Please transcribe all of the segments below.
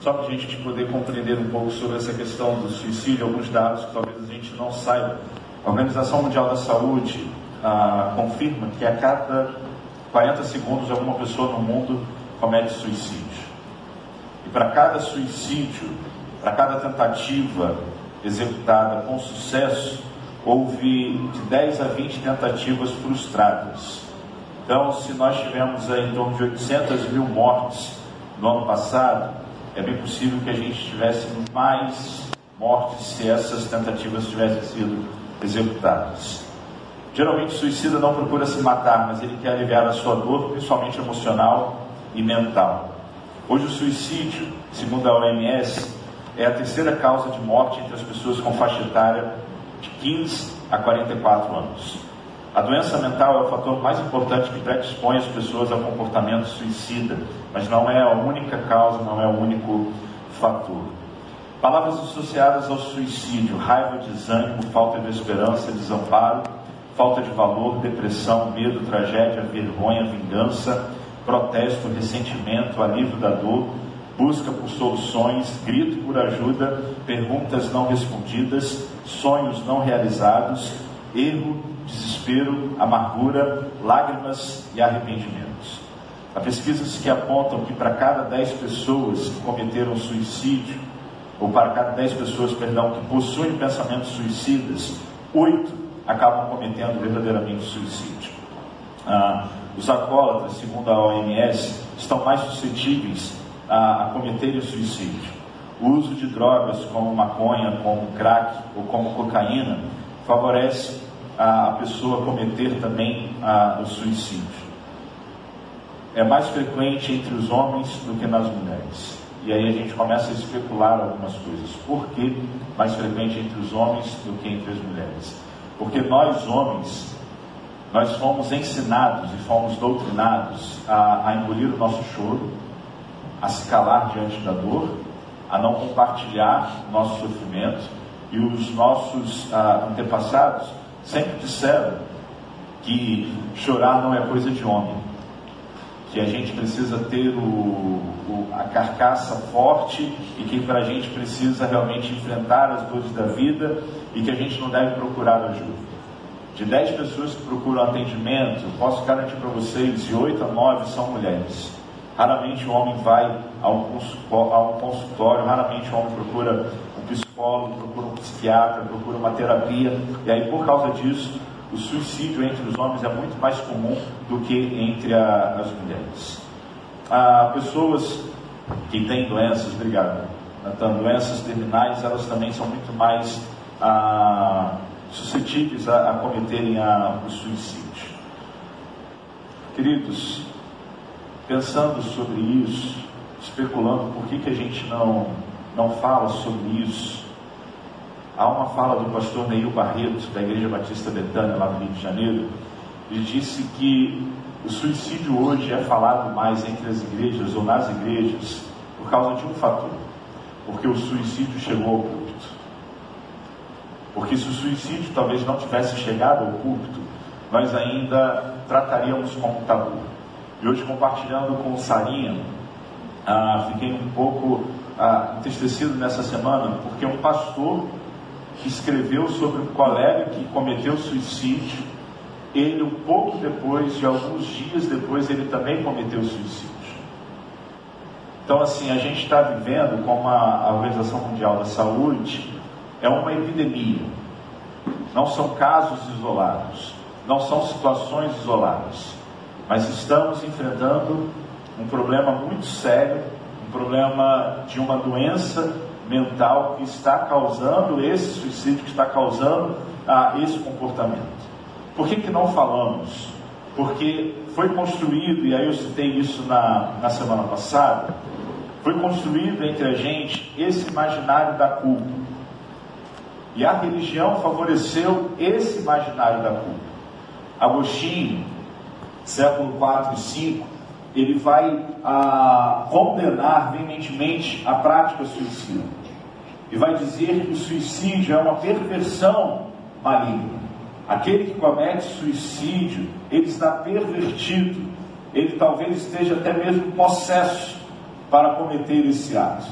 só para a gente poder compreender um pouco sobre essa questão do suicídio, alguns dados que talvez a gente não saiba. A Organização Mundial da Saúde ah, confirma que a cada 40 segundos alguma pessoa no mundo comete suicídio. E para cada suicídio, para cada tentativa executada com sucesso, houve de 10 a 20 tentativas frustradas. Então, se nós tivemos em torno de 800 mil mortes no ano passado, é bem possível que a gente tivesse mais mortes se essas tentativas tivessem sido executadas. Geralmente o suicida não procura se matar, mas ele quer aliviar a sua dor, principalmente emocional e mental. Hoje o suicídio, segundo a OMS, é a terceira causa de morte entre as pessoas com faixa etária de 15 a 44 anos. A doença mental é o fator mais importante que predispõe as pessoas ao comportamento suicida, mas não é a única causa, não é o único fator. Palavras associadas ao suicídio: raiva, desânimo, falta de esperança, desamparo, falta de valor, depressão, medo, tragédia, vergonha, vingança, protesto, ressentimento, alívio da dor, busca por soluções, grito por ajuda, perguntas não respondidas, sonhos não realizados, erro, desespero, amargura, lágrimas e arrependimentos. Há pesquisas que apontam que para cada 10 pessoas que cometeram suicídio, ou para cada 10 pessoas, perdão, que possuem pensamentos suicidas, 8 acabam cometendo verdadeiramente suicídio. Ah, os alcoólatras, segundo a OMS, estão mais suscetíveis a, a cometerem suicídio. O uso de drogas como maconha, como crack ou como cocaína favorece a, pessoa cometer também a, o suicídio. É mais frequente entre os homens do que nas mulheres. E aí a gente começa a especular algumas coisas. Por que mais frequente entre os homens do que entre as mulheres? Porque nós, homens, nós fomos ensinados e fomos doutrinados a, a engolir o nosso choro, a se calar diante da dor, a não compartilhar nosso sofrimento. E os nossos ah, antepassados sempre disseram que chorar não é coisa de homem, que a gente precisa ter o, o, a carcaça forte e que para a gente precisa realmente enfrentar as dores da vida e que a gente não deve procurar ajuda. De 10 pessoas que procuram atendimento, posso garantir para vocês, de 8 a 9 são mulheres. Raramente o homem vai a um, consultório, raramente o homem procura psicólogo, procura um psiquiatra, procura uma terapia. E aí, por causa disso, o suicídio entre os homens é muito mais comum do que entre a, as mulheres. Ah, pessoas que têm doenças, obrigado, Natan, doenças terminais, elas também são muito mais ah, suscetíveis a, a cometerem a, o suicídio. Queridos, pensando sobre isso, especulando por que, que a gente não, não fala sobre isso, há uma fala do pastor Neil Barreto, da Igreja Batista Betânia, lá no Rio de Janeiro, ele disse que o suicídio hoje é falado mais entre as igrejas ou nas igrejas por causa de um fator, porque o suicídio chegou ao púlpito. Porque se o suicídio talvez não tivesse chegado ao púlpito, nós ainda trataríamos como tabu. E hoje, compartilhando com o Sarinha, ah, fiquei um pouco ah, entristecido nessa semana, porque um pastor que escreveu sobre um colega que cometeu suicídio, ele, um pouco depois, de alguns dias depois, ele também cometeu suicídio. Então, assim, a gente está vivendo, como a Organização Mundial da Saúde, é uma epidemia. Não são casos isolados, não são situações isoladas mas estamos enfrentando um problema muito sério, um problema de uma doença mental que está causando esse suicídio, que está causando ah, esse comportamento. Por que, que não falamos? Porque foi construído, e aí eu citei isso na, na semana passada, foi construído entre a gente esse imaginário da culpa. E a religião favoreceu esse imaginário da culpa. Agostinho, século 4 e 5, ele vai ah, condenar veementemente a prática suicida. E vai dizer que o suicídio é uma perversão maligna. Aquele que comete suicídio, ele está pervertido, ele talvez esteja até mesmo possesso para cometer esse ato.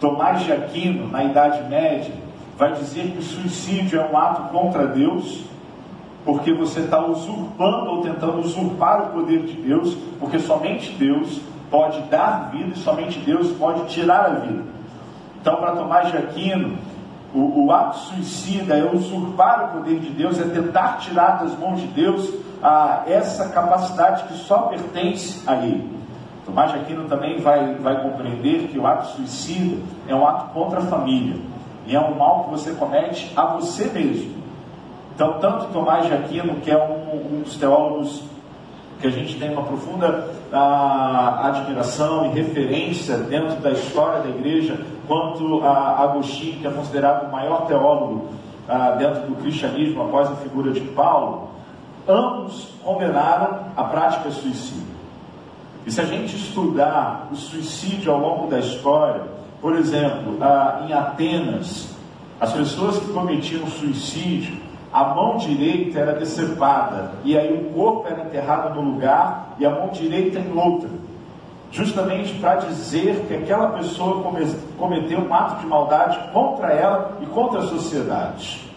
Tomás de Aquino, na Idade Média, vai dizer que o suicídio é um ato contra Deus, porque você está usurpando ou tentando usurpar o poder de Deus, porque somente Deus pode dar vida e somente Deus pode tirar a vida. Então, para Tomás de Aquino, o, o, ato suicida é usurpar o poder de Deus, é tentar tirar das mãos de Deus a, essa capacidade que só pertence a Ele. Tomás de Aquino também vai, vai compreender que o ato suicida é um ato contra a família e é um mal que você comete a você mesmo. Então, tanto Tomás de Aquino, que é um, um dos teólogos que a gente tem uma profunda ah, admiração e referência dentro da história da igreja, quanto a Agostinho, que é considerado o maior teólogo ah, dentro do cristianismo após a figura de Paulo, ambos condenaram a prática suicida. E se a gente estudar o suicídio ao longo da história, por exemplo, ah, em Atenas, as pessoas que cometiam suicídio a mão direita era decepada, e aí o corpo era enterrado no lugar e a mão direita em outra, justamente para dizer que aquela pessoa cometeu um ato de maldade contra ela e contra a sociedade.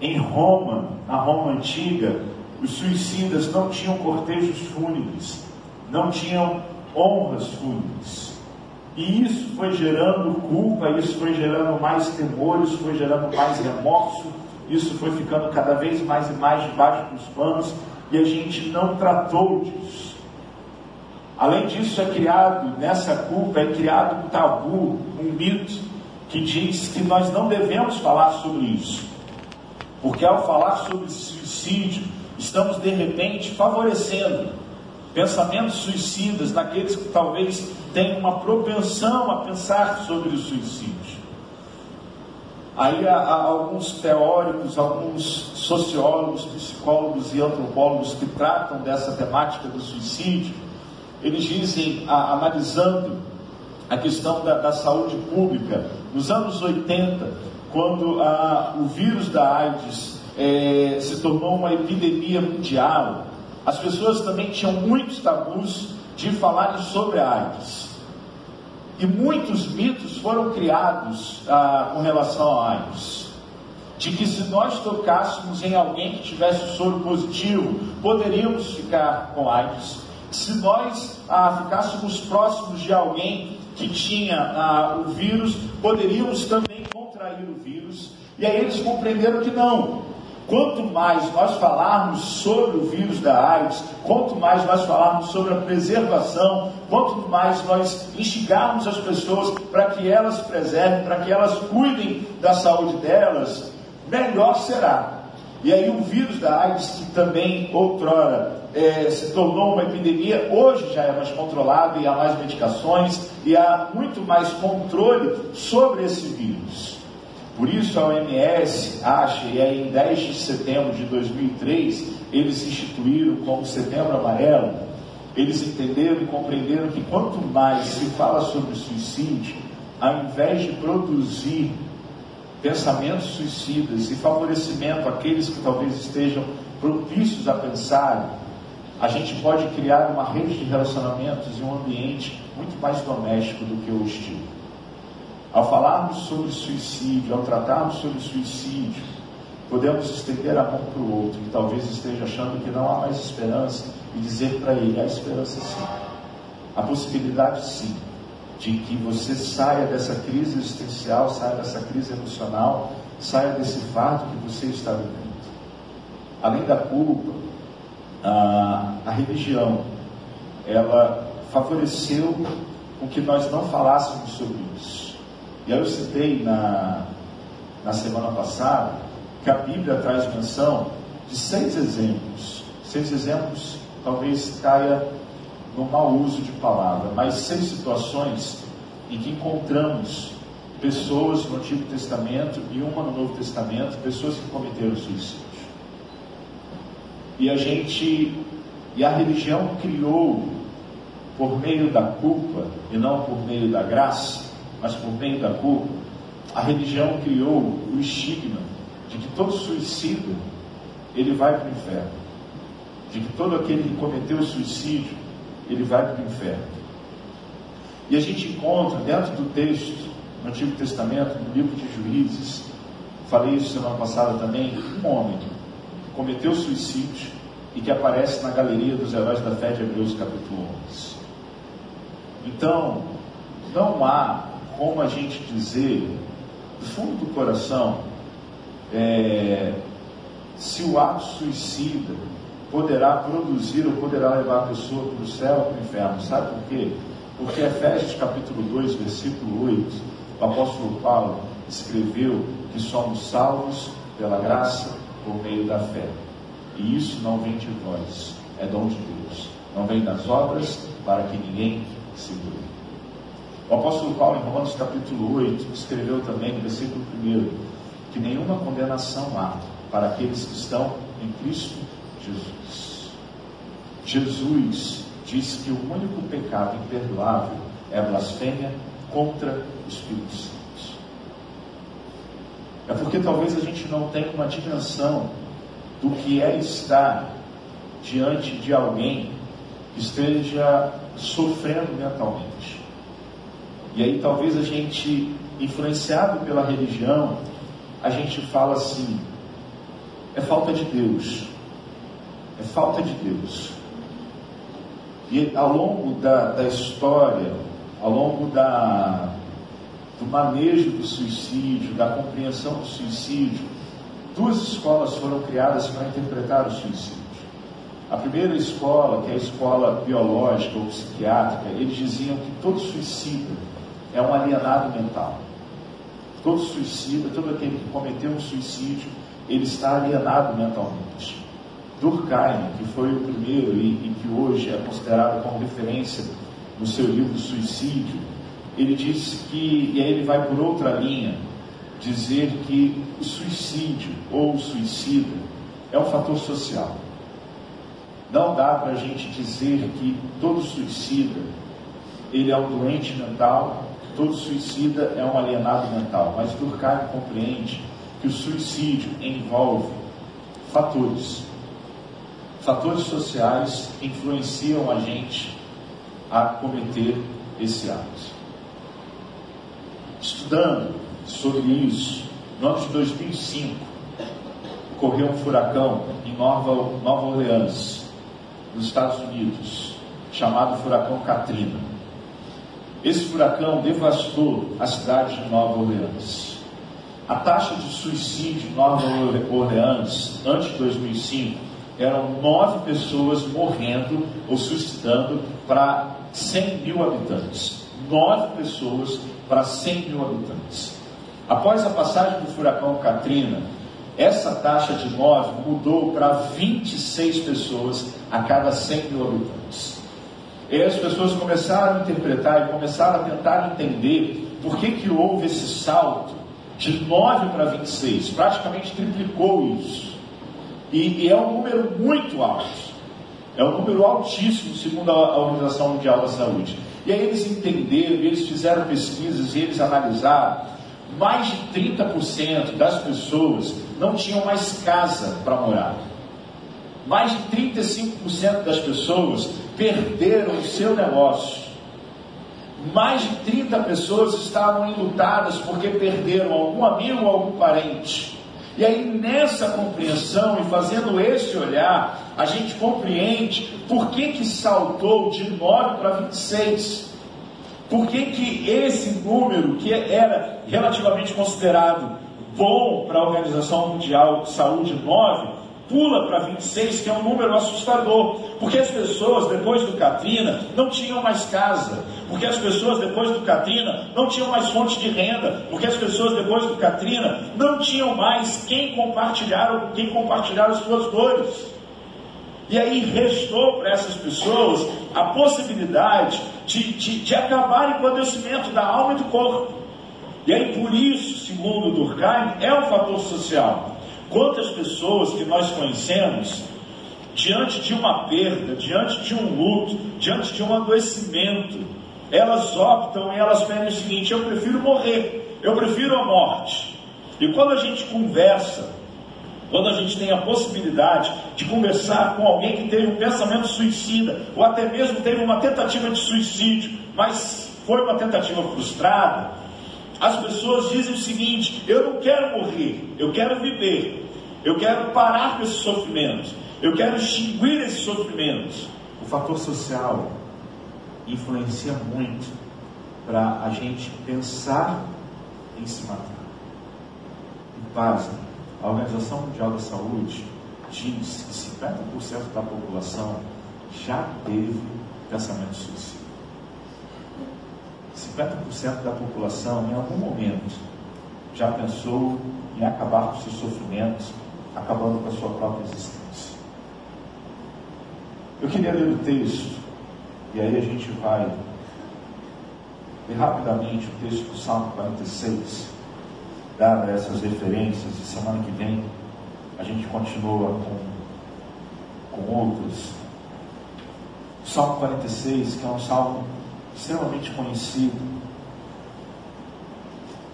Em Roma, na Roma antiga, os suicidas não tinham cortejos fúnebres, não tinham honras fúnebres. E isso foi gerando culpa, isso foi gerando mais temor, isso foi gerando mais remorso, isso foi ficando cada vez mais e mais debaixo dos panos e a gente não tratou disso. Além disso, é criado, nessa culpa, é criado um tabu, um mito, que diz que nós não devemos falar sobre isso. Porque ao falar sobre suicídio, estamos de repente favorecendo pensamentos suicidas naqueles que talvez tenham uma propensão a pensar sobre o suicídio. Aí há, há, alguns teóricos, alguns sociólogos, psicólogos e antropólogos que tratam dessa temática do suicídio, eles dizem, a, analisando a questão da, da, saúde pública, nos anos 80, quando a, o vírus da AIDS é, se tornou uma epidemia mundial, as pessoas também tinham muitos tabus de falarem sobre a AIDS. E muitos mitos foram criados ah, com relação a AIDS. De que se nós tocássemos em alguém que tivesse soro positivo, poderíamos ficar com AIDS. Se nós ah, ficássemos próximos de alguém que tinha ah, o vírus, poderíamos também contrair o vírus. E aí eles compreenderam que não, Quanto mais nós falarmos sobre o vírus da AIDS, quanto mais nós falarmos sobre a preservação, quanto mais nós instigarmos as pessoas para que elas preservem, para que elas cuidem da saúde delas, melhor será. E aí o vírus da AIDS, que também outrora é, se tornou uma epidemia, hoje já é mais controlado e há mais medicações e há muito mais controle sobre esse vírus. Por isso a OMS acha, e aí em 10 de setembro de 2003, eles instituíram como setembro amarelo, eles entenderam e compreenderam que quanto mais se fala sobre suicídio, ao invés de produzir pensamentos suicidas e favorecimento àqueles que talvez estejam propícios a pensar, a gente pode criar uma rede de relacionamentos e um ambiente muito mais doméstico do que o hostil. Ao falarmos sobre suicídio, ao tratarmos sobre suicídio, podemos estender a mão para o outro que talvez esteja achando que não há mais esperança e dizer para ele: há esperança sim. A possibilidade sim de que você saia dessa crise existencial, saia dessa crise emocional, saia desse fardo que você está vivendo. Além da culpa, a, a religião, ela favoreceu com que nós não falássemos sobre isso. E aí eu citei na, na semana passada que a Bíblia traz menção de seis exemplos. Seis exemplos talvez caia no mau uso de palavra, mas seis situações em que encontramos pessoas no Antigo Testamento e uma no Novo Testamento, pessoas que cometeram suicídio. E a gente, e a religião criou por meio da culpa e não por meio da graça, mas por meio da culpa, a religião criou o estigma de que todo suicida ele vai para o inferno, de que todo aquele que cometeu suicídio ele vai para o inferno. E a gente encontra dentro do texto, no Antigo Testamento, no livro de Juízes, falei isso semana passada também, um homem que cometeu suicídio e que aparece na galeria dos heróis da fé de Hebreus capítulo 11. Então, não há como a gente dizer, do fundo do coração, é, se o ato suicida poderá produzir ou poderá levar a pessoa para o céu ou para o inferno. Sabe por quê? Porque Efésios capítulo 2, versículo 8, o apóstolo Paulo escreveu que somos salvos pela graça por meio da fé. E isso não vem de nós, é dom de Deus. Não vem das obras para que ninguém se glorie. O apóstolo Paulo, em Romanos capítulo 8, escreveu também no versículo 1 que nenhuma condenação há para aqueles que estão em Cristo Jesus. Jesus disse que o único pecado imperdoável é a blasfêmia contra o Espírito Santo. É porque talvez a gente não tenha uma dimensão do que é estar diante de alguém que esteja sofrendo mentalmente. E aí talvez a gente, influenciado pela religião, a gente fala assim, é falta de Deus. É falta de Deus. E ao longo da, da história, ao longo da, do manejo do suicídio, da compreensão do suicídio, duas escolas foram criadas para interpretar o suicídio. A primeira escola, que é a escola biológica ou psiquiátrica, eles diziam que todo suicida é um alienado mental. Todo suicida, todo aquele que cometeu um suicídio, ele está alienado mentalmente. Durkheim, que foi o primeiro e, e que hoje é considerado como referência no seu livro Suicídio, ele disse que, e aí ele vai por outra linha, dizer que o suicídio ou o suicida é um fator social. Não dá para a gente dizer que todo suicida ele é um doente mental todo suicida é um alienado mental, mas Durkheim compreende que o suicídio envolve fatores, fatores sociais influenciam a gente a cometer esse ato. Estudando sobre isso, no ano de 2005, ocorreu um furacão em Nova, Nova Orleans, nos Estados Unidos, chamado Furacão Katrina. Esse furacão devastou a cidade de Nova Orleans. A taxa de suicídio em Nova Orleans, antes de 2005, eram nove pessoas morrendo ou suicidando para 100 mil habitantes. Nove pessoas para 100 mil habitantes. Após a passagem do furacão Katrina, essa taxa de 9 mudou para 26 pessoas a cada 100 mil habitantes. E as pessoas começaram a interpretar e começaram a tentar entender por que, que houve esse salto de 9 para 26, praticamente triplicou isso. E, e é um número muito alto. É um número altíssimo, segundo a Organização Mundial da Saúde. E aí eles entenderam, eles fizeram pesquisas e eles analisaram. Mais de 30% das pessoas não tinham mais casa para morar. Mais de 35% das pessoas perderam o seu negócio. Mais de 30 pessoas estavam enlutadas porque perderam algum amigo ou algum parente. E aí, nessa compreensão e fazendo esse olhar, a gente compreende por que, que saltou de 9 para 26. Por que, que esse número, que era relativamente considerado bom para a Organização Mundial de Saúde 9, pula para 26, que é um número assustador, porque as pessoas depois do Katrina não tinham mais casa, porque as pessoas depois do Katrina não tinham mais fonte de renda, porque as pessoas depois do Katrina não tinham mais quem compartilhar, quem compartilhar as suas dores. E aí restou para essas pessoas a possibilidade de, de, de acabarem com o adoecimento da alma e do corpo. E aí, por isso, segundo Durkheim, é um fator social. Quantas pessoas que nós conhecemos, diante de uma perda, diante de um luto, diante de um adoecimento, elas optam e elas pedem o seguinte: eu prefiro morrer, eu prefiro a morte. E quando a gente conversa, quando a gente tem a possibilidade de conversar com alguém que teve um pensamento suicida, ou até mesmo teve uma tentativa de suicídio, mas foi uma tentativa frustrada, as pessoas dizem o seguinte: eu não quero morrer, eu quero viver, eu quero parar com esse sofrimento, eu quero extinguir esse sofrimento. O fator social influencia muito para a gente pensar em se matar. E pasme, a Organização Mundial da Saúde diz que 50% da população já teve pensamento suicida. 50% da população, em algum momento, já pensou em acabar com seus sofrimentos, acabando com a sua própria existência. Eu queria ler o texto, e aí a gente vai ler rapidamente o texto do Salmo 46, dada essas referências, e semana que vem a gente continua com, com outros. O Salmo 46, que é um salmo extremamente conhecido,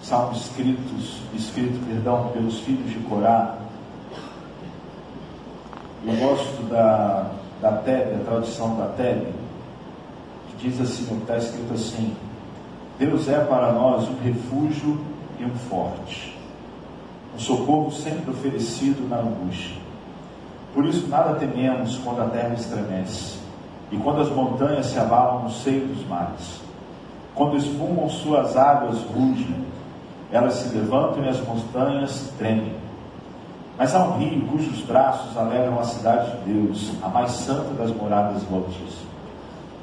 salmo escritos, escrito, perdão, pelos filhos de Corá. Eu gosto da, da Tebe, a tradução da Tebe, diz assim, está escrito assim, Deus é para nós um refúgio e um forte, um socorro sempre oferecido na angústia. Por isso nada tememos quando a terra estremece e quando as montanhas se abalam no seio dos mares. Quando espumam suas águas rugem, elas se levantam e as montanhas tremem. Mas há um rio cujos braços alegram a cidade de Deus, a mais santa das moradas do Altíssimo.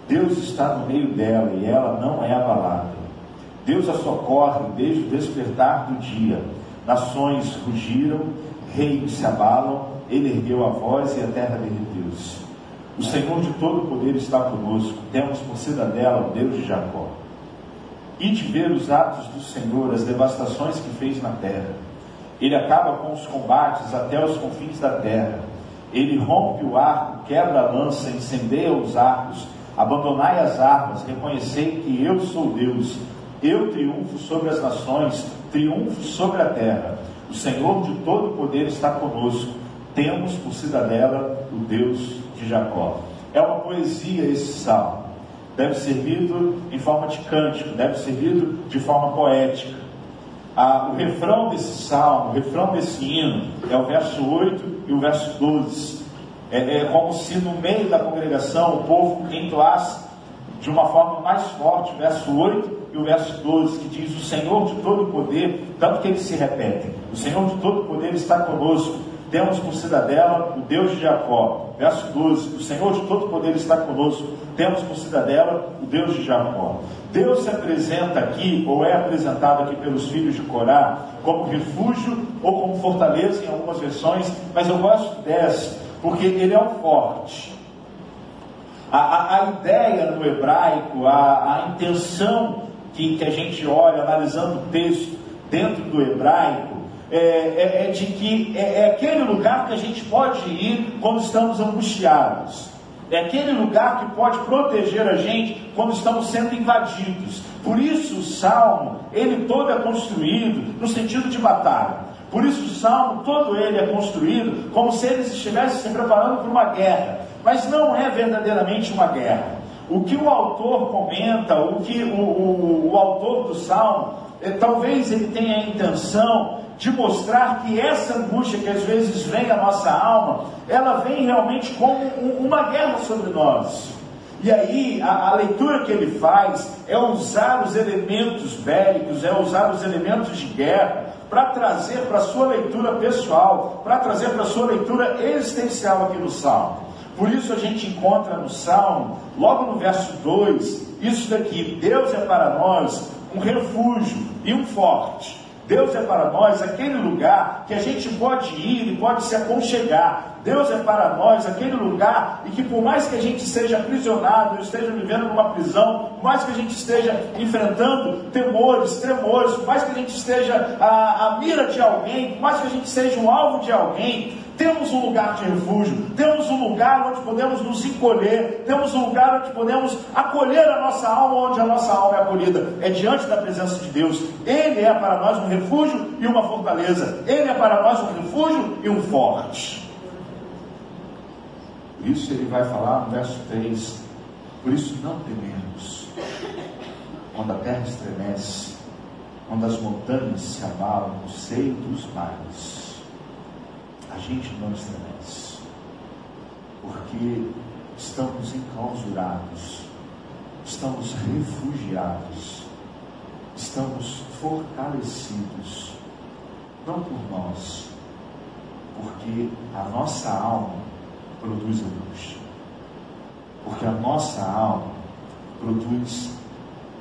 Deus está no meio dela e ela não é abalada. Deus a socorre desde o despertar do dia. Nações rugiram, reinos se abalam, ele ergueu a voz e a terra derreteu-se. O Senhor de todo o poder está conosco, temos por cidadela o Deus de Jacó. E de ver os atos do Senhor, as devastações que fez na terra. Ele acaba com os combates até os confins da terra. Ele rompe o arco, quebra a lança, incendeia os arcos. Abandonai as armas, reconhecei que eu sou Deus. Eu triunfo sobre as nações, triunfo sobre a terra. O Senhor de todo o poder está conosco. Temos por cidadela o Deus de Jacó. É uma poesia esse salmo. Deve ser lido em forma de cântico, deve ser lido de forma poética. Ah, o refrão desse salmo, o refrão desse hino, é o verso 8 e o verso 12. É, é como se no meio da congregação o povo entoasse de uma forma mais forte o verso 8 e o verso 12, que diz: O Senhor de todo poder, tanto que eles se repetem: O Senhor de todo poder está conosco temos por cidadela o Deus de Jacó. Verso 12: O Senhor de todo poder está conosco. Temos por cidadela o Deus de Jacó. Deus se apresenta aqui, ou é apresentado aqui pelos filhos de Corá, como refúgio ou como fortaleza em algumas versões, mas eu gosto dessa, porque ele é o forte. A, a, a ideia no hebraico, a, a intenção que, que a gente olha analisando o texto dentro do hebraico, é, é, é de que é, é aquele lugar que a gente pode ir quando estamos angustiados. É aquele lugar que pode proteger a gente quando estamos sendo invadidos. Por isso o salmo, ele todo é construído no sentido de batalha. Por isso o salmo todo ele é construído como se eles estivessem se preparando para uma guerra. Mas não é verdadeiramente uma guerra. O que o autor comenta, o que o, o, o autor do salmo, é, talvez ele tenha a intenção de mostrar que essa angústia que às vezes vem à nossa alma, ela vem realmente como uma guerra sobre nós. E aí a, a, leitura que ele faz é usar os elementos bélicos, é usar os elementos de guerra para trazer para a sua leitura pessoal, para trazer para a sua leitura existencial aqui no Salmo. Por isso a gente encontra no Salmo, logo no verso 2, isso daqui: Deus é para nós um refúgio e um forte Deus é para nós aquele lugar que a gente pode ir e pode se aconchegar. Deus é para nós aquele lugar e que por mais que a gente seja aprisionado, esteja vivendo numa prisão, por mais que a gente esteja enfrentando temores, tremores, por mais que a gente esteja à, mira de alguém, por mais que a gente seja um alvo de alguém, temos um lugar de refúgio, temos um lugar onde podemos nos encolher, temos um lugar onde podemos acolher a nossa alma, onde a nossa alma é acolhida. É diante da presença de Deus. Ele é para nós um refúgio e uma fortaleza. Ele é para nós um refúgio e um forte. Por isso ele vai falar no verso 3: Por isso não tememos. quando a terra estremece, quando as montanhas se abalam no seio dos mares, a gente não estremece, porque estamos enclausurados, estamos refugiados, estamos fortalecidos, não por nós, porque a nossa alma produz angústia, porque a nossa alma produz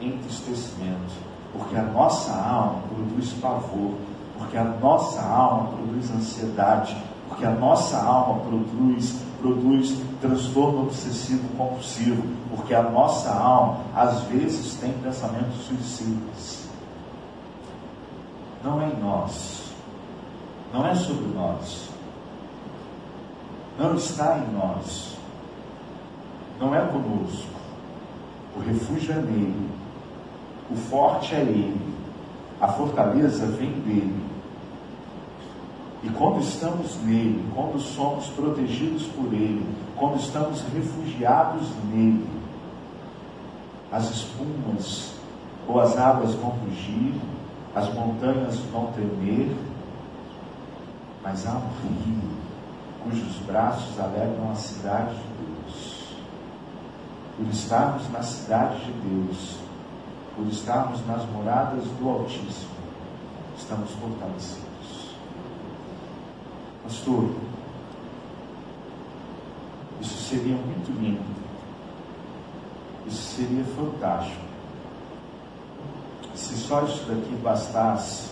entristecimento, porque a nossa alma produz pavor, porque a nossa alma produz ansiedade, porque a nossa alma produz produz transtorno obsessivo compulsivo, porque a nossa alma às vezes tem pensamentos suicidas. Não é em nós, não é sobre nós, não está em nós, não é conosco. O refúgio é nele, o forte é ele, a fortaleza vem dele. E quando estamos nele, quando somos protegidos por ele, quando estamos refugiados nele, as espumas ou as águas vão rugir, as montanhas vão tremer, mas há um rio cujos braços alegram a cidade de Deus. Por estarmos na cidade de Deus, por estarmos nas moradas do Altíssimo, estamos fortalecidos. Pastor, isso seria muito lindo. Isso seria fantástico. Se só isso daqui bastasse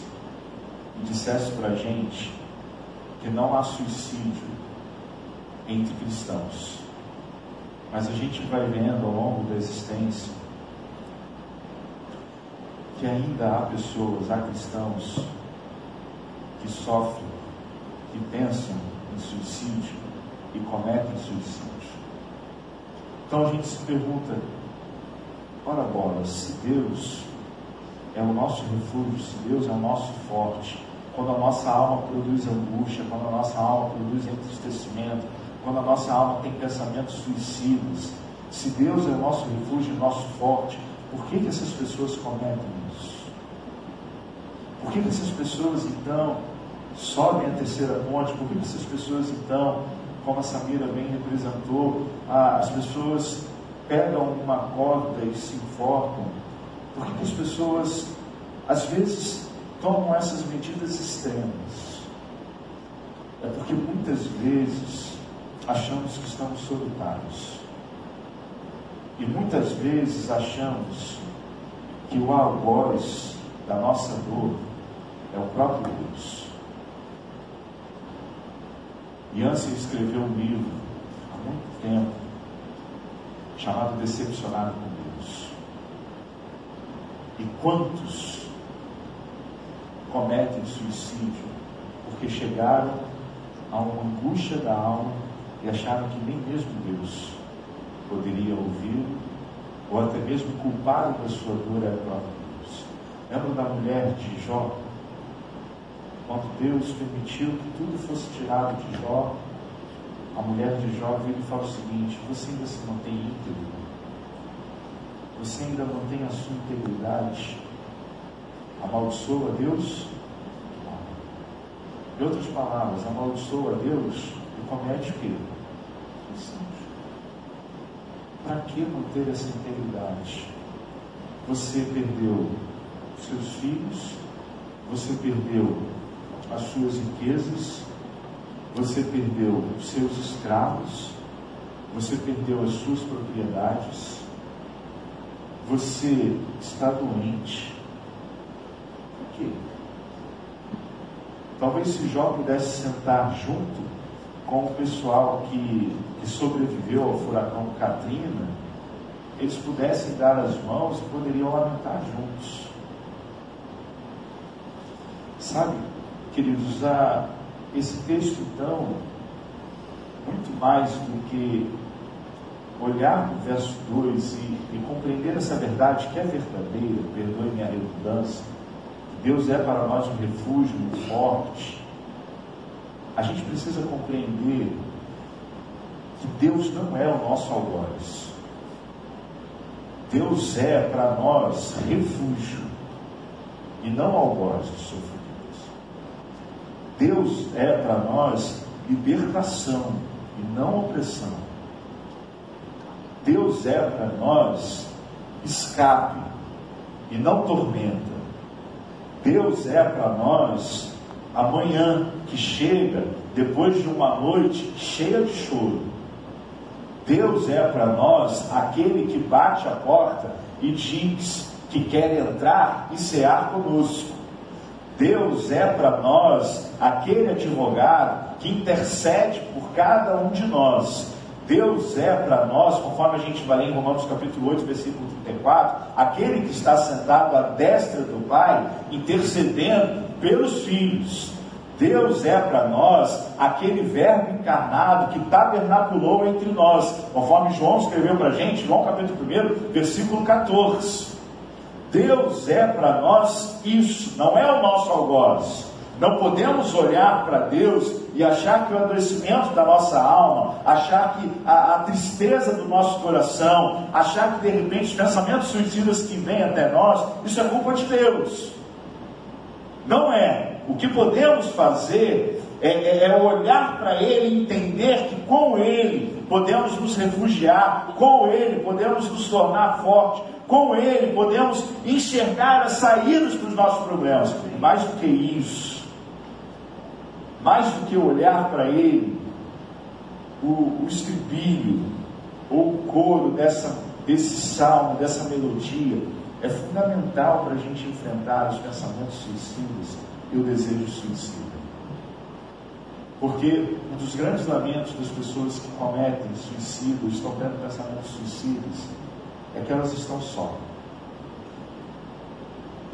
e dissesse para a gente que não há suicídio entre cristãos. Mas a gente vai vendo ao longo da existência que ainda há pessoas, há cristãos que sofrem que pensam em suicídio e cometem suicídio. Então a gente se pergunta, ora bola, se Deus é o nosso refúgio, se Deus é o nosso forte, quando a nossa alma produz angústia, quando a nossa alma produz entristecimento, quando a nossa alma tem pensamentos suicidas, se Deus é o nosso refúgio, nosso forte, por que, que essas pessoas cometem isso? Por que, que essas pessoas então sobem a terceira ponte, por que essas pessoas então, como a Samira bem representou, as pessoas pegam uma corda e se enforcam? Por que as pessoas às vezes tomam essas medidas extremas? É porque muitas vezes achamos que estamos solitários. E muitas vezes achamos que o algoz da nossa dor é o próprio Deus. Yancey escreveu um livro há muito tempo chamado Decepcionado com Deus. E quantos cometem suicídio porque chegaram a uma angústia da alma e acharam que nem mesmo Deus poderia ouvi-lo ou até mesmo culpado da sua dor era o próprio Deus. Lembra da mulher de Jó? Quando Deus permitiu que tudo fosse tirado de Jó, a mulher de Jó veio e fala o seguinte: Você ainda se mantém íntegro? Você ainda mantém a sua integridade? Amaldiçoa Deus? Em outras palavras, amaldiçoa a Deus e comete o quê? Para que manter essa integridade? Você perdeu seus filhos, você perdeu as suas riquezas, você perdeu os seus escravos, você perdeu as suas propriedades, você está doente. Por quê? Talvez se Jó pudesse sentar junto com o pessoal que, que sobreviveu ao furacão Katrina, eles pudessem dar as mãos e poderiam lamentar juntos. Sabe? Queridos, a esse texto, então, muito mais do que olhar para o verso 2 e, e, compreender essa verdade que é verdadeira, perdoe minha redundância, Deus é para nós um refúgio muito forte, a gente precisa compreender que Deus não é o nosso algoz. Deus é para nós refúgio e não algoz de sofrimentos. Deus é para nós libertação e não opressão. Deus é para nós escape e não tormenta. Deus é para nós amanhã que chega depois de uma noite cheia de choro. Deus é para nós aquele que bate a porta e diz que quer entrar e cear conosco. Deus é para nós aquele advogado que intercede por cada um de nós. Deus é para nós, conforme a gente vai ler em Romanos capítulo 8, versículo 34, aquele que está sentado à destra do Pai, intercedendo pelos filhos. Deus é para nós aquele verbo encarnado que tabernaculou entre nós, conforme João escreveu para a gente, João capítulo 1, versículo 14. Deus é para nós isso, não é o nosso algoz. Não podemos olhar para Deus e achar que o adoecimento da nossa alma, achar que a, a, tristeza do nosso coração, achar que de repente os pensamentos suicidas que vêm até nós, isso é culpa de Deus. Não é. O que podemos fazer é, é, é olhar para Ele e entender que com Ele podemos nos refugiar, com Ele podemos nos tornar fortes, com Ele podemos enxergar as saídas para os nossos problemas. Mais do que isso, mais do que olhar para Ele, o, o estribilho ou o coro dessa, desse salmo, dessa melodia, é fundamental para a gente enfrentar os pensamentos suicidas e o desejo suicida. Porque um dos grandes lamentos das pessoas que cometem suicídio, estão tendo pensamentos suicidas, é que elas estão só.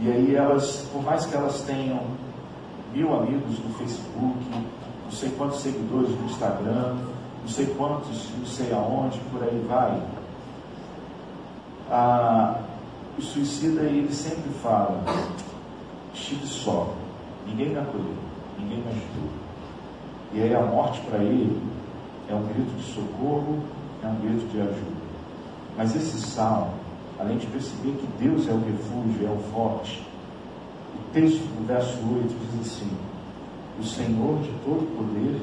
E aí elas, por mais que elas tenham mil amigos no Facebook, não sei quantos seguidores no Instagram, não sei quantos, não sei aonde, por aí vai. Ah, o suicida ele sempre fala, estive só, ninguém me acolheu, ninguém me ajudou. E aí a morte para ele é um grito de socorro, é um grito de ajuda. Mas esse salmo, além de perceber que Deus é o refúgio, é o forte, o texto do verso 8 diz assim: O Senhor de todo poder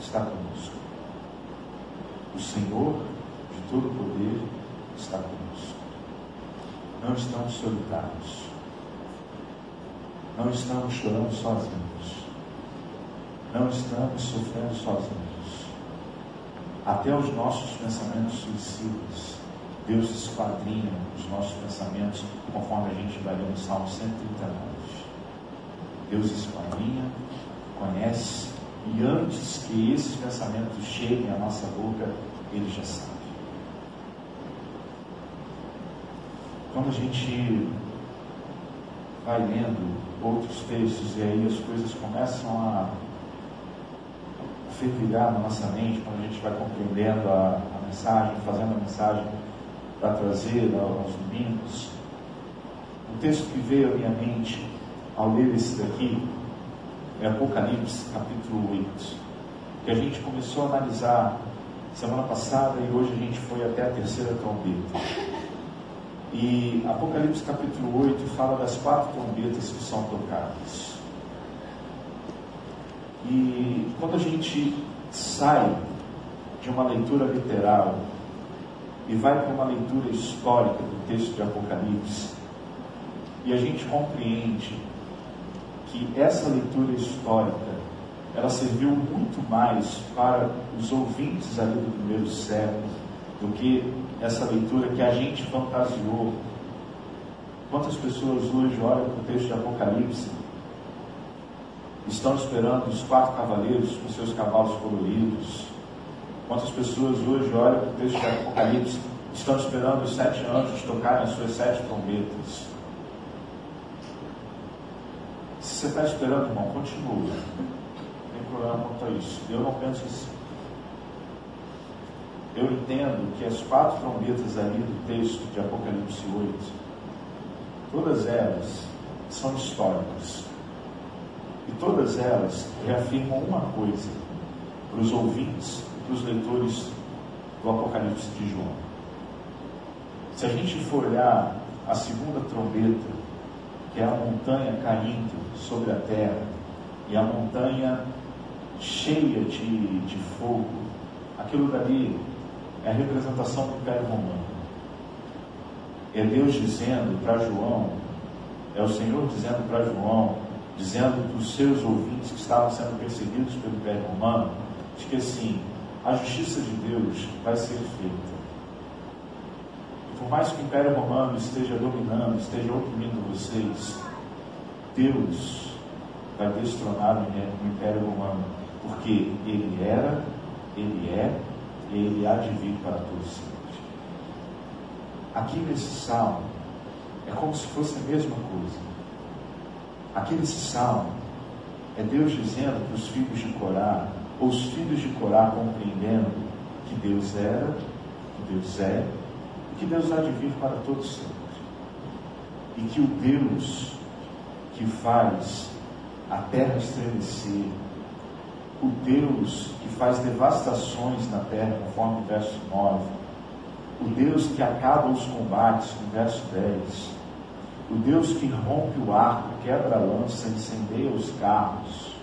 está conosco. O Senhor de todo poder está conosco. Não estamos solitários. Não estamos chorando sozinhos. Não estamos sofrendo sozinhos. Até os nossos pensamentos suicidas, Deus esquadrinha os nossos pensamentos, conforme a gente vai ler no Salmo 139. Deus esquadrinha, conhece, e antes que esses pensamentos cheguem à nossa boca, Ele já sabe. Quando a gente vai lendo outros textos e aí as coisas começam a fervilhar na nossa mente, quando a gente vai compreendendo a, a mensagem, fazendo a mensagem para trazer aos domingos. O texto que veio à minha mente ao ler esse daqui é Apocalipse, capítulo 8, que a gente começou a analisar semana passada e hoje a gente foi até a terceira trombeta. E Apocalipse capítulo 8 fala das quatro trombetas que são tocadas. E quando a gente sai de uma leitura literal e vai para uma leitura histórica do texto de Apocalipse, e a gente compreende que essa leitura histórica ela serviu muito mais para os ouvintes ali do primeiro século do que essa leitura que a gente fantasiou. Quantas pessoas hoje olham para o texto de Apocalipse, estão esperando os quatro cavaleiros com seus cavalos coloridos? Quantas pessoas hoje olham para o texto de Apocalipse, estão esperando os sete anjos tocarem as suas sete trombetas? Se você está esperando, irmão, continua. Não tem problema quanto a isso. Eu não penso assim eu entendo que as quatro trombetas ali do texto de Apocalipse 8, todas elas são históricas. E todas elas reafirmam uma coisa para os ouvintes e para os leitores do Apocalipse de João. Se a gente for olhar a segunda trombeta, que é a montanha caindo sobre a terra, e a montanha cheia de, de fogo, aquilo dali é a representação do Império Romano. É Deus dizendo para João, é o Senhor dizendo para João, dizendo para os seus ouvintes que estavam sendo perseguidos pelo Império Romano, de que assim, a justiça de Deus vai ser feita. E por mais que o Império Romano esteja dominando, esteja oprimindo vocês, Deus vai destronar o Império Romano, porque ele era, ele é e ele há de vir para todos sempre. Aqui nesse salmo é como se fosse a mesma coisa. Aqui nesse salmo é Deus dizendo para os filhos de Corá, os filhos de Corá compreendendo que Deus era, que Deus é, e que Deus há de vir para todos sempre. E que o Deus que faz a terra estremecer, o Deus que faz devastações na terra, conforme o verso 9, o Deus que acaba os combates, no verso 10, o Deus que rompe o arco, quebra a lança, incendeia os carros,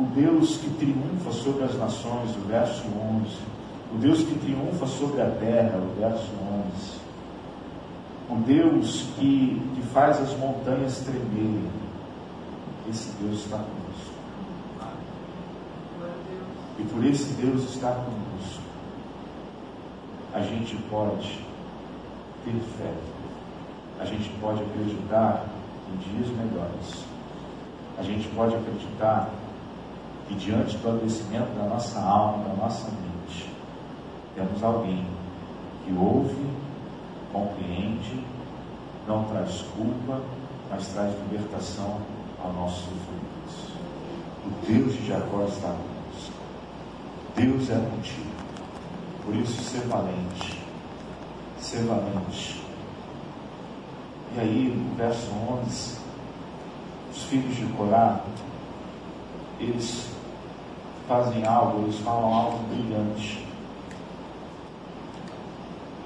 o Deus que triunfa sobre as nações, o verso 11, o Deus que triunfa sobre a terra, o verso 11, o Deus que, que faz as montanhas tremerem, esse Deus está conosco. E por esse Deus estar conosco, a gente pode ter fé, a gente pode acreditar em dias melhores, a gente pode acreditar que diante do adoecimento da nossa alma, da nossa mente, temos alguém que ouve, compreende, não traz culpa, mas traz libertação ao nosso sofrimento. O Deus de Jacó está conosco. Deus é contigo. Por isso, ser valente. Ser valente. E aí, no verso 11, os filhos de Corá, eles fazem algo, eles falam algo brilhante.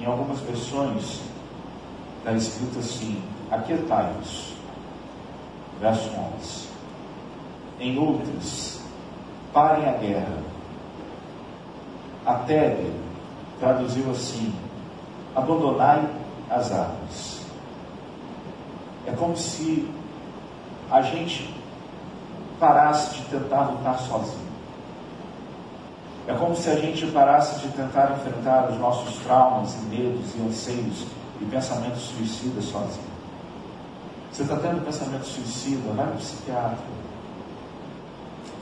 Em algumas versões, está escrito assim: Aquietai-vos. Verso 11. Em outras, parem a guerra. A Tebe traduziu assim: abandonai as armas. É como se a gente parasse de tentar lutar sozinho. É como se a gente parasse de tentar enfrentar os nossos traumas e medos e anseios e pensamentos suicidas sozinho. Você está tendo pensamento suicida, vai no psiquiatra,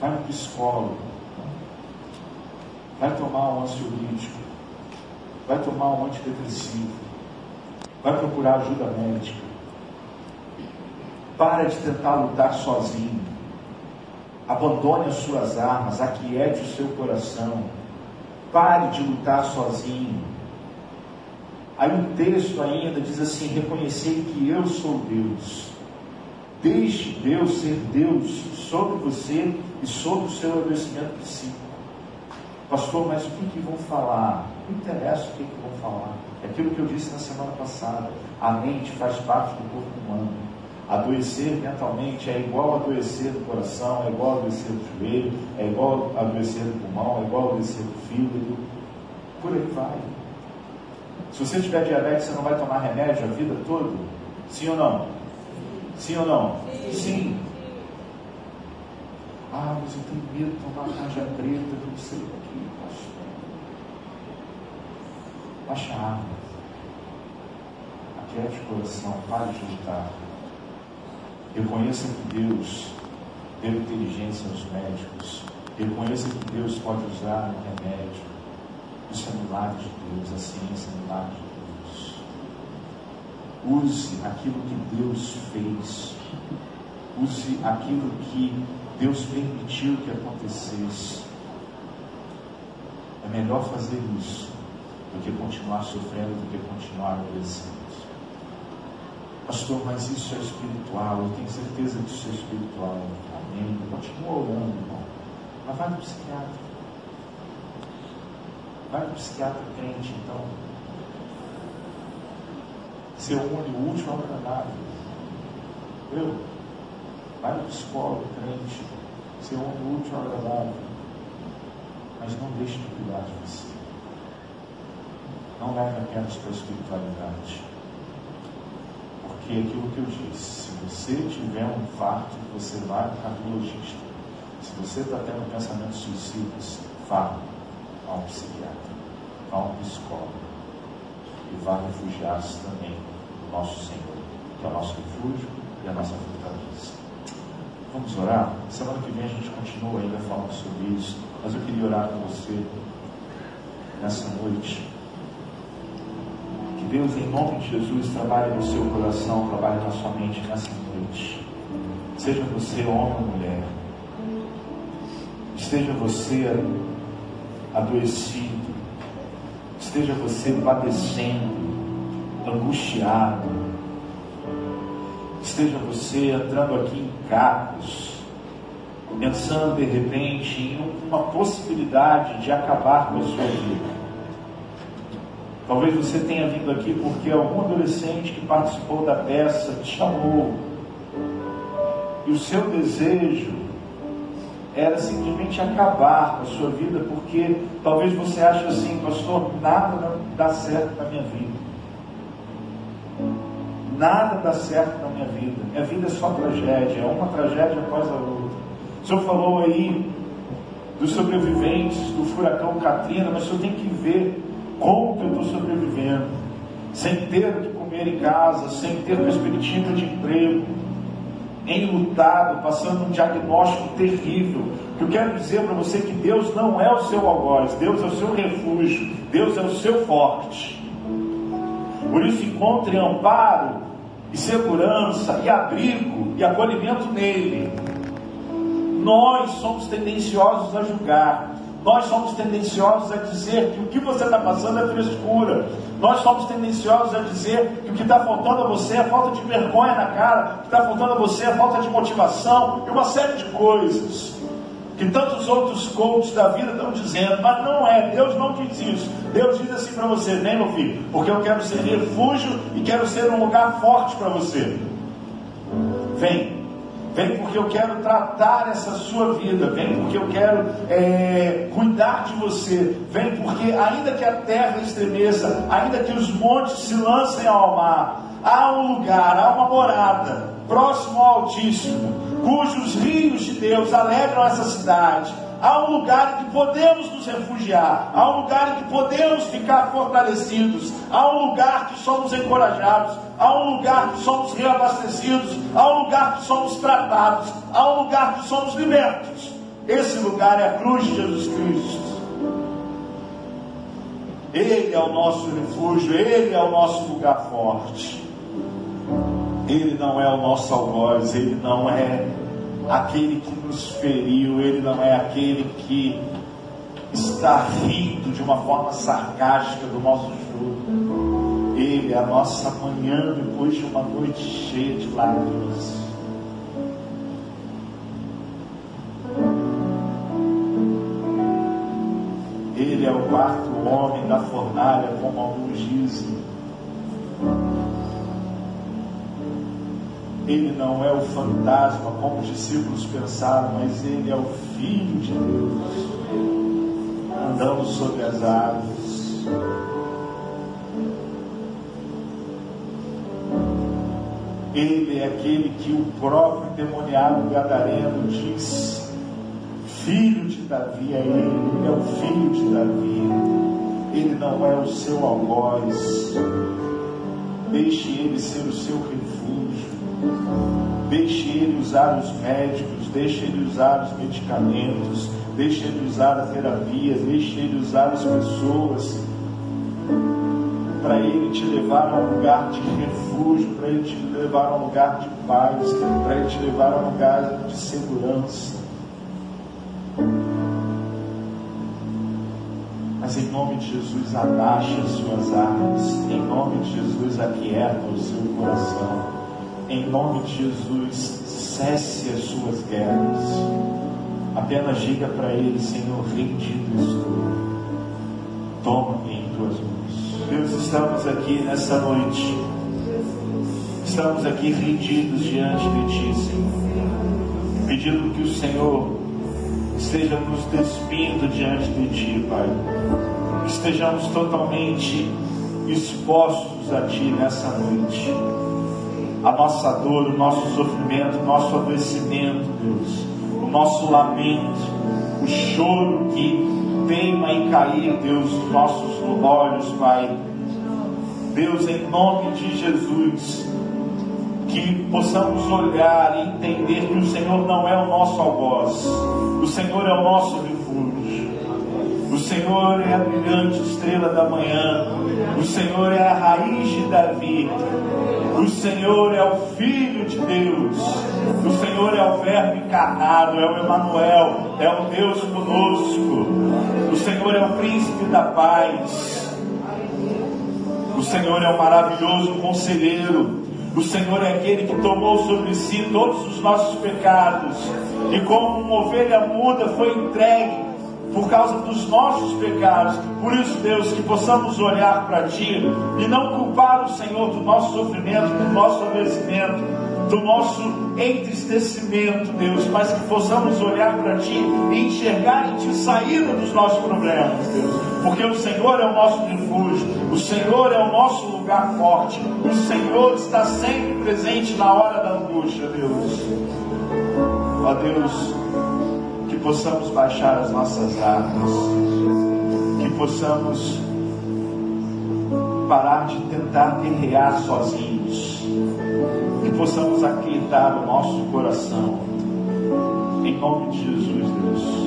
vai no psicólogo, vai tomar um ansiolítico, vai tomar um antidepressivo, vai procurar ajuda médica. Para de tentar lutar sozinho. Abandone as suas armas, aquiete o seu coração. Pare de lutar sozinho. Aí o texto ainda diz assim: reconhecer que eu sou Deus. Deixe Deus ser Deus sobre você e sobre o seu adoecimento psíquico. Pastor, mas o que, que vão falar? Não interessa o que, que vão falar. É aquilo que eu disse na semana passada. A mente faz parte do corpo humano. Adoecer mentalmente é igual adoecer do coração, é igual adoecer do joelho, é igual adoecer do pulmão, é igual adoecer do fígado. Por aí vai. Se você tiver diabetes, você não vai tomar remédio a vida toda? Sim ou não? Sim ou não? Sim. Sim. Ah, mas eu tenho medo de tomar tarja preta, não sei o que, pastor. Baixa a arma. Aquiete o coração, pare de lutar. Reconheça que Deus deu inteligência aos médicos. Reconheça que Deus pode usar remédio isso é milagre de Deus, a ciência é milagre de Deus. Use aquilo que Deus fez. Use aquilo que Deus permitiu que acontecesse. É melhor fazer isso do que continuar sofrendo, do que continuar adoecendo. Pastor, mas isso é espiritual, eu tenho certeza que isso é espiritual. Amém. Continua orando, irmão. Mas vai no psiquiatra. Vai para o psiquiatra crente, então. Você une o último ao agradável. Eu, vai no psicólogo, crente, você une o último ao agradável. Mas não deixe de cuidar de você. Não leve apenas para a espiritualidade. Porque aquilo que eu disse, se você tiver um infarto, você vai no cardiologista. Se você está tendo pensamentos suicidas, vá a um psiquiatra, vá a um psicólogo e vá refugiar-se também no nosso Senhor, que é o nosso refúgio e a nossa fortaleza. Vamos orar? Semana que vem a gente continua ainda falando sobre isso, mas eu queria orar com você nessa noite. Deus, em nome de Jesus, trabalhe no seu coração, trabalhe na sua mente nessa noite. Seja você homem ou mulher, esteja você adoecido, esteja você padecendo, angustiado, esteja você entrando aqui em cacos, pensando de repente em uma possibilidade de acabar com a sua vida. Talvez você tenha vindo aqui porque algum adolescente que participou da peça te chamou. E o seu desejo era simplesmente acabar com a sua vida, porque talvez você ache assim, pastor, nada dá certo na minha vida. Nada dá certo na minha vida. Minha vida é só tragédia, é uma tragédia após a outra. O senhor falou aí dos sobreviventes do furacão Katrina, mas o senhor tem que ver como que eu estou sobrevivendo, sem ter o que comer em casa, sem ter perspectiva de emprego enlutado, passando um diagnóstico terrível. Eu quero dizer para você que Deus não é o seu algoz, Deus é o seu refúgio, Deus é o seu forte. Por isso encontre amparo e segurança e abrigo e acolhimento nele. Nós somos tendenciosos a julgar, nós somos tendenciosos a dizer que o que você está passando é frescura. Nós somos tendenciosos a dizer que o que está faltando a você é falta de vergonha na cara, o que está faltando a você é falta de motivação e uma série de coisas. Que tantos outros coaches da vida estão dizendo, mas não é, Deus não diz isso. Deus diz assim para você: vem, meu filho, porque eu quero ser refúgio e quero ser um lugar forte para você. Vem, Vem porque eu quero tratar essa sua vida. Vem porque eu quero é, cuidar de você. Vem porque, ainda que a terra estremeça, ainda que os montes se lancem ao mar, há um lugar, há uma morada próximo ao Altíssimo, cujos rios de Deus alegram essa cidade há um lugar em que podemos nos refugiar, há um lugar em que podemos ficar fortalecidos, há um lugar que somos encorajados, há um lugar que somos reabastecidos, há um lugar que somos tratados, há um lugar que somos libertos. Esse lugar é a cruz de Jesus Cristo. Ele é o nosso refúgio, Ele é o nosso lugar forte. Ele não é o nosso algoz, Ele não é aquele que nos feriu, ele não é aquele que está rindo de uma forma sarcástica do nosso jogo. Ele é a nossa manhã depois de uma noite cheia de lágrimas. Ele é o quarto homem da fornalha, como alguns dizem. Ele não é o fantasma, como os discípulos pensaram, mas ele é o Filho de Deus, andando sobre as águas. Ele é aquele que o próprio demoniado gadareno diz: Filho de Davi é ele, ele é o filho de Davi. Ele não é o seu algoz. Deixe ele ser o seu refúgio. Deixe ele usar os médicos, deixe ele usar os medicamentos, deixe ele usar a terapia, deixe ele usar as pessoas para ele te levar a um lugar de refúgio, para ele te levar a um lugar de paz, para ele te levar a um lugar de segurança. Mas em nome de Jesus, abaixe as suas armas, em nome de Jesus, aquieta o seu coração. Em nome de Jesus, cesse as suas guerras. Apenas diga para ele, Senhor, rendido estou. Toma-me em tuas mãos. Deus, estamos aqui nessa noite Estamos aqui rendidos diante de Ti, Senhor. Pedindo que o Senhor esteja nos despindo diante de Ti, Pai. Estejamos totalmente expostos a Ti nessa noite. A nossa dor, o nosso sofrimento, o nosso adoecimento, Deus. O nosso lamento, o choro que teima em cair, Deus, nos nossos olhos, Pai. Deus, em nome de Jesus, que possamos olhar e entender que o Senhor não é o nosso algoz, o Senhor é o nosso Senhor é a brilhante estrela da manhã, o Senhor é a raiz de Davi, o Senhor é o Filho de Deus, o Senhor é o Verbo encarnado, é o Emanuel, é o Deus conosco, o Senhor é o príncipe da paz, o Senhor é o maravilhoso conselheiro, o Senhor é aquele que tomou sobre si todos os nossos pecados. E, como uma ovelha muda, foi entregue por causa dos nossos pecados. Por isso, Deus, que possamos olhar para Ti e não culpar o Senhor do nosso sofrimento, do nosso adoecimento, do nosso entristecimento, Deus, mas que possamos olhar para Ti e enxergar em Ti saída dos nossos problemas, Deus, porque o Senhor é o nosso refúgio, o Senhor é o nosso lugar forte, o Senhor está sempre presente na hora da angústia, Deus. Ó Deus, possamos baixar as nossas armas, que possamos parar de tentar guerrear sozinhos, que possamos aquietar o nosso coração, em nome de Jesus, Deus.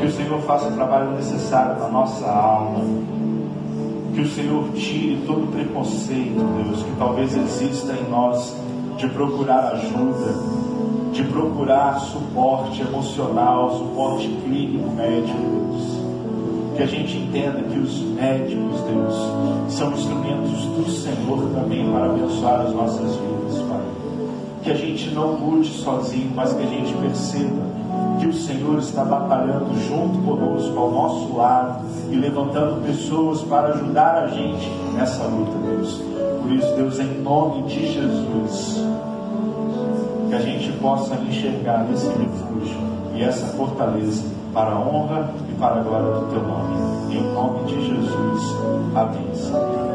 Que o Senhor faça o trabalho necessário na nossa alma, que o Senhor tire todo o preconceito, Deus, que talvez exista em nós de procurar ajuda, de procurar suporte emocional, suporte clínico, médico, Deus que a gente entenda que os médicos, Deus, são instrumentos do Senhor também para abençoar as nossas vidas, Pai. Que a gente não lute sozinho, mas que a gente perceba que o Senhor está batalhando junto conosco, ao nosso lado, e levantando pessoas para ajudar a gente nessa luta, Deus. Por isso, Deus, em nome de Jesus, que a gente possa enxergar esse refúgio e essa fortaleza para a honra e para a glória do teu nome. Em nome de Jesus. Amém.